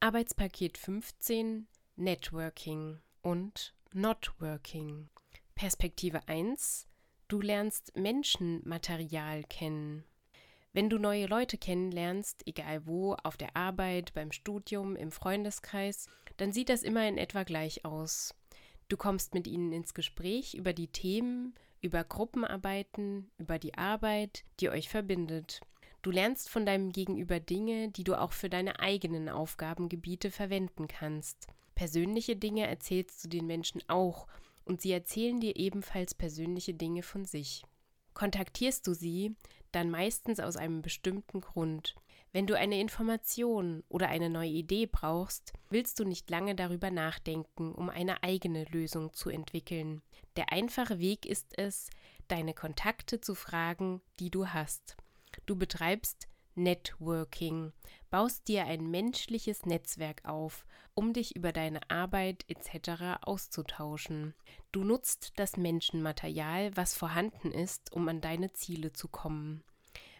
Arbeitspaket 15 Networking und Not Working. Perspektive 1 Du lernst Menschenmaterial kennen. Wenn du neue Leute kennenlernst, egal wo, auf der Arbeit, beim Studium, im Freundeskreis, dann sieht das immer in etwa gleich aus. Du kommst mit ihnen ins Gespräch über die Themen, über Gruppenarbeiten, über die Arbeit, die euch verbindet. Du lernst von deinem Gegenüber Dinge, die du auch für deine eigenen Aufgabengebiete verwenden kannst. Persönliche Dinge erzählst du den Menschen auch und sie erzählen dir ebenfalls persönliche Dinge von sich. Kontaktierst du sie, dann meistens aus einem bestimmten Grund. Wenn du eine Information oder eine neue Idee brauchst, willst du nicht lange darüber nachdenken, um eine eigene Lösung zu entwickeln. Der einfache Weg ist es, deine Kontakte zu fragen, die du hast. Du betreibst Networking, baust dir ein menschliches Netzwerk auf, um dich über deine Arbeit etc. auszutauschen. Du nutzt das Menschenmaterial, was vorhanden ist, um an deine Ziele zu kommen.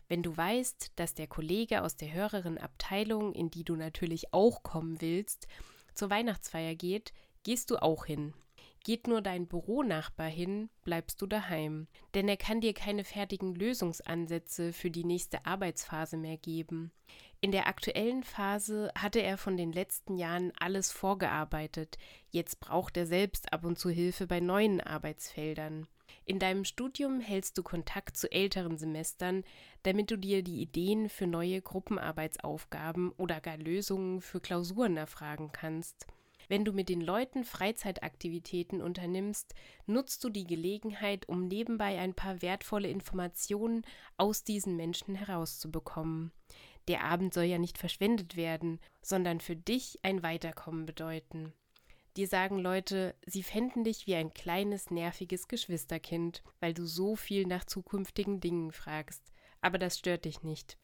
Wenn du weißt, dass der Kollege aus der höheren Abteilung, in die du natürlich auch kommen willst, zur Weihnachtsfeier geht, gehst du auch hin. Geht nur dein Büronachbar hin, bleibst du daheim, denn er kann dir keine fertigen Lösungsansätze für die nächste Arbeitsphase mehr geben. In der aktuellen Phase hatte er von den letzten Jahren alles vorgearbeitet, jetzt braucht er selbst ab und zu Hilfe bei neuen Arbeitsfeldern. In deinem Studium hältst du Kontakt zu älteren Semestern, damit du dir die Ideen für neue Gruppenarbeitsaufgaben oder gar Lösungen für Klausuren erfragen kannst. Wenn du mit den Leuten Freizeitaktivitäten unternimmst, nutzt du die Gelegenheit, um nebenbei ein paar wertvolle Informationen aus diesen Menschen herauszubekommen. Der Abend soll ja nicht verschwendet werden, sondern für dich ein Weiterkommen bedeuten. Dir sagen Leute, sie fänden dich wie ein kleines, nerviges Geschwisterkind, weil du so viel nach zukünftigen Dingen fragst. Aber das stört dich nicht.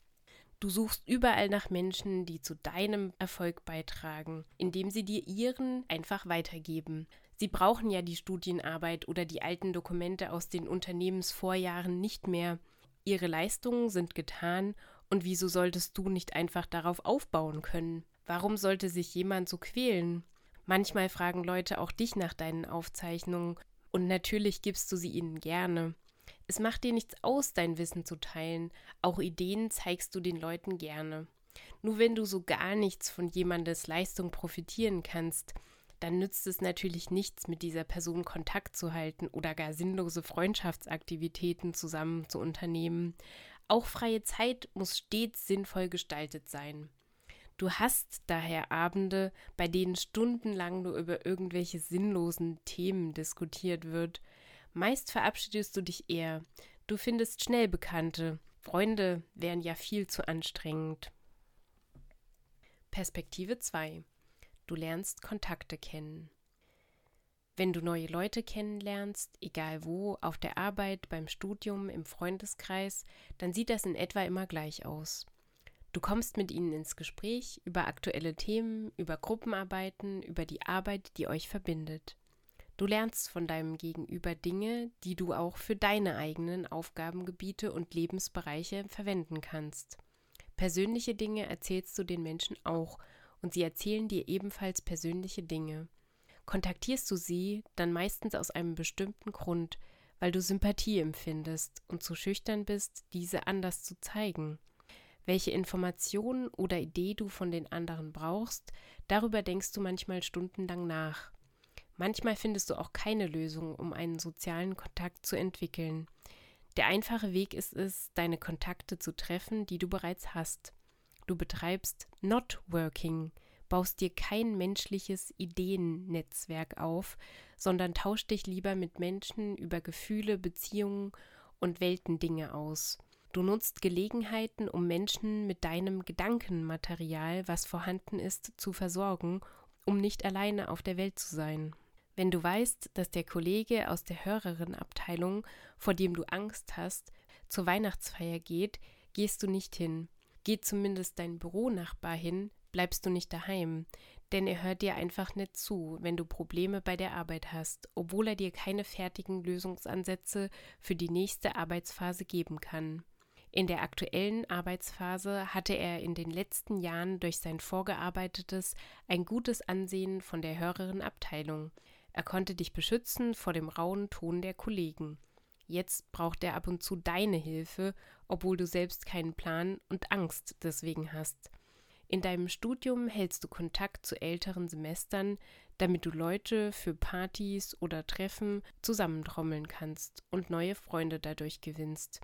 Du suchst überall nach Menschen, die zu deinem Erfolg beitragen, indem sie dir ihren einfach weitergeben. Sie brauchen ja die Studienarbeit oder die alten Dokumente aus den Unternehmensvorjahren nicht mehr. Ihre Leistungen sind getan und wieso solltest du nicht einfach darauf aufbauen können? Warum sollte sich jemand so quälen? Manchmal fragen Leute auch dich nach deinen Aufzeichnungen und natürlich gibst du sie ihnen gerne. Es macht dir nichts aus, dein Wissen zu teilen. Auch Ideen zeigst du den Leuten gerne. Nur wenn du so gar nichts von jemandes Leistung profitieren kannst, dann nützt es natürlich nichts, mit dieser Person Kontakt zu halten oder gar sinnlose Freundschaftsaktivitäten zusammen zu unternehmen. Auch freie Zeit muss stets sinnvoll gestaltet sein. Du hast daher Abende, bei denen stundenlang nur über irgendwelche sinnlosen Themen diskutiert wird. Meist verabschiedest du dich eher. Du findest schnell Bekannte. Freunde wären ja viel zu anstrengend. Perspektive 2. Du lernst Kontakte kennen. Wenn du neue Leute kennenlernst, egal wo, auf der Arbeit, beim Studium, im Freundeskreis, dann sieht das in etwa immer gleich aus. Du kommst mit ihnen ins Gespräch über aktuelle Themen, über Gruppenarbeiten, über die Arbeit, die euch verbindet. Du lernst von deinem Gegenüber Dinge, die du auch für deine eigenen Aufgabengebiete und Lebensbereiche verwenden kannst. Persönliche Dinge erzählst du den Menschen auch und sie erzählen dir ebenfalls persönliche Dinge. Kontaktierst du sie, dann meistens aus einem bestimmten Grund, weil du Sympathie empfindest und zu schüchtern bist, diese anders zu zeigen. Welche Informationen oder Idee du von den anderen brauchst, darüber denkst du manchmal stundenlang nach. Manchmal findest du auch keine Lösung, um einen sozialen Kontakt zu entwickeln. Der einfache Weg ist es, deine Kontakte zu treffen, die du bereits hast. Du betreibst Not Working, baust dir kein menschliches Ideennetzwerk auf, sondern tausch dich lieber mit Menschen über Gefühle, Beziehungen und Weltendinge aus. Du nutzt Gelegenheiten, um Menschen mit deinem Gedankenmaterial, was vorhanden ist, zu versorgen, um nicht alleine auf der Welt zu sein. Wenn du weißt, dass der Kollege aus der höheren Abteilung, vor dem du Angst hast, zur Weihnachtsfeier geht, gehst du nicht hin. Geht zumindest dein Büronachbar hin, bleibst du nicht daheim, denn er hört dir einfach nicht zu, wenn du Probleme bei der Arbeit hast, obwohl er dir keine fertigen Lösungsansätze für die nächste Arbeitsphase geben kann. In der aktuellen Arbeitsphase hatte er in den letzten Jahren durch sein Vorgearbeitetes ein gutes Ansehen von der höheren Abteilung. Er konnte dich beschützen vor dem rauen Ton der Kollegen. Jetzt braucht er ab und zu deine Hilfe, obwohl du selbst keinen Plan und Angst deswegen hast. In deinem Studium hältst du Kontakt zu älteren Semestern, damit du Leute für Partys oder Treffen zusammentrommeln kannst und neue Freunde dadurch gewinnst.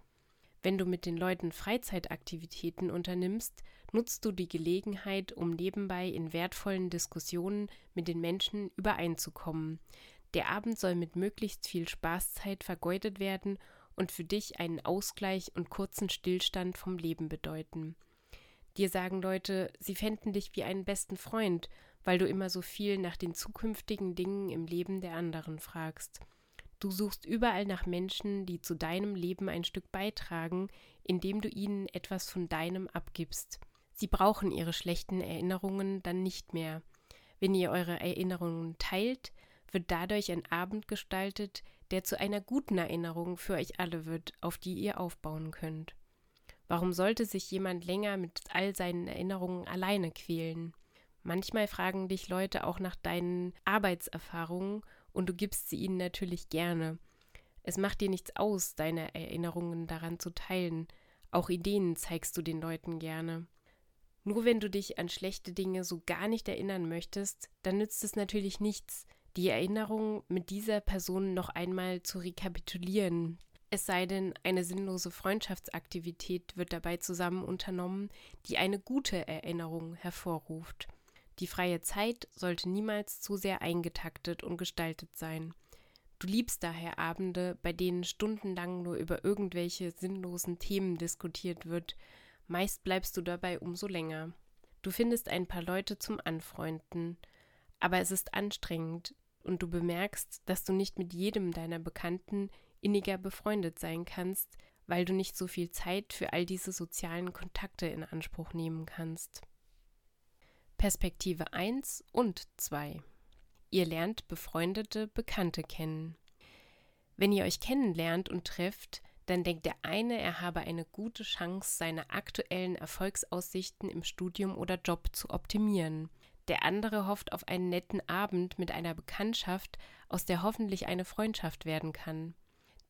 Wenn du mit den Leuten Freizeitaktivitäten unternimmst, nutzt du die Gelegenheit, um nebenbei in wertvollen Diskussionen mit den Menschen übereinzukommen. Der Abend soll mit möglichst viel Spaßzeit vergeudet werden und für dich einen Ausgleich und kurzen Stillstand vom Leben bedeuten. Dir sagen Leute, sie fänden dich wie einen besten Freund, weil du immer so viel nach den zukünftigen Dingen im Leben der anderen fragst. Du suchst überall nach Menschen, die zu deinem Leben ein Stück beitragen, indem du ihnen etwas von deinem abgibst. Sie brauchen ihre schlechten Erinnerungen dann nicht mehr. Wenn ihr eure Erinnerungen teilt, wird dadurch ein Abend gestaltet, der zu einer guten Erinnerung für euch alle wird, auf die ihr aufbauen könnt. Warum sollte sich jemand länger mit all seinen Erinnerungen alleine quälen? Manchmal fragen dich Leute auch nach deinen Arbeitserfahrungen und du gibst sie ihnen natürlich gerne. Es macht dir nichts aus, deine Erinnerungen daran zu teilen. Auch Ideen zeigst du den Leuten gerne. Nur wenn du dich an schlechte Dinge so gar nicht erinnern möchtest, dann nützt es natürlich nichts, die Erinnerung mit dieser Person noch einmal zu rekapitulieren. Es sei denn, eine sinnlose Freundschaftsaktivität wird dabei zusammen unternommen, die eine gute Erinnerung hervorruft. Die freie Zeit sollte niemals zu sehr eingetaktet und gestaltet sein. Du liebst daher Abende, bei denen stundenlang nur über irgendwelche sinnlosen Themen diskutiert wird. Meist bleibst du dabei umso länger. Du findest ein paar Leute zum Anfreunden, aber es ist anstrengend und du bemerkst, dass du nicht mit jedem deiner Bekannten inniger befreundet sein kannst, weil du nicht so viel Zeit für all diese sozialen Kontakte in Anspruch nehmen kannst. Perspektive 1 und 2. Ihr lernt befreundete Bekannte kennen. Wenn ihr euch kennenlernt und trefft, dann denkt der eine, er habe eine gute Chance, seine aktuellen Erfolgsaussichten im Studium oder Job zu optimieren. Der andere hofft auf einen netten Abend mit einer Bekanntschaft, aus der hoffentlich eine Freundschaft werden kann.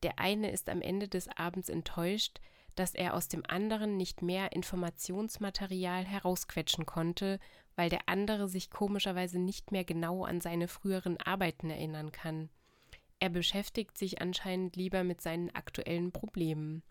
Der eine ist am Ende des Abends enttäuscht, dass er aus dem anderen nicht mehr Informationsmaterial herausquetschen konnte, weil der andere sich komischerweise nicht mehr genau an seine früheren Arbeiten erinnern kann. Er beschäftigt sich anscheinend lieber mit seinen aktuellen Problemen.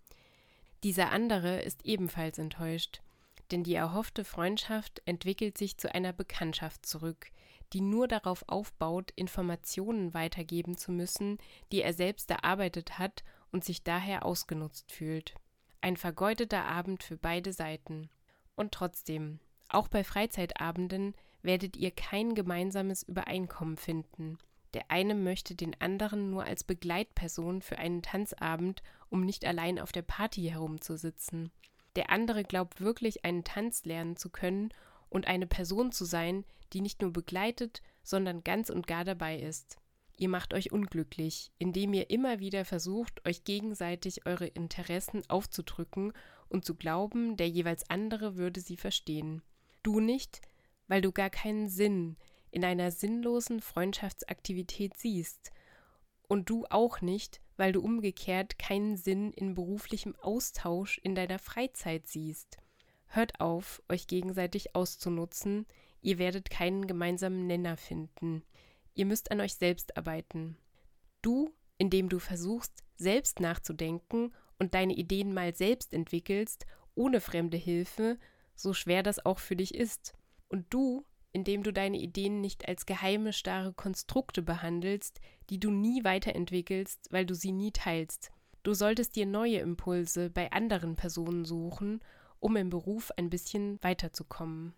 Dieser andere ist ebenfalls enttäuscht, denn die erhoffte Freundschaft entwickelt sich zu einer Bekanntschaft zurück, die nur darauf aufbaut, Informationen weitergeben zu müssen, die er selbst erarbeitet hat und sich daher ausgenutzt fühlt. Ein vergeudeter Abend für beide Seiten. Und trotzdem, auch bei Freizeitabenden werdet ihr kein gemeinsames Übereinkommen finden. Der eine möchte den anderen nur als Begleitperson für einen Tanzabend, um nicht allein auf der Party herumzusitzen. Der andere glaubt wirklich, einen Tanz lernen zu können und eine Person zu sein, die nicht nur begleitet, sondern ganz und gar dabei ist. Ihr macht euch unglücklich, indem ihr immer wieder versucht, euch gegenseitig eure Interessen aufzudrücken und zu glauben, der jeweils andere würde sie verstehen. Du nicht, weil du gar keinen Sinn in einer sinnlosen Freundschaftsaktivität siehst. Und du auch nicht, weil du umgekehrt keinen Sinn in beruflichem Austausch in deiner Freizeit siehst. Hört auf, euch gegenseitig auszunutzen, ihr werdet keinen gemeinsamen Nenner finden. Ihr müsst an euch selbst arbeiten. Du, indem du versuchst, selbst nachzudenken und deine Ideen mal selbst entwickelst, ohne fremde Hilfe, so schwer das auch für dich ist. Und du, indem du deine Ideen nicht als geheime, starre Konstrukte behandelst, die du nie weiterentwickelst, weil du sie nie teilst. Du solltest dir neue Impulse bei anderen Personen suchen, um im Beruf ein bisschen weiterzukommen.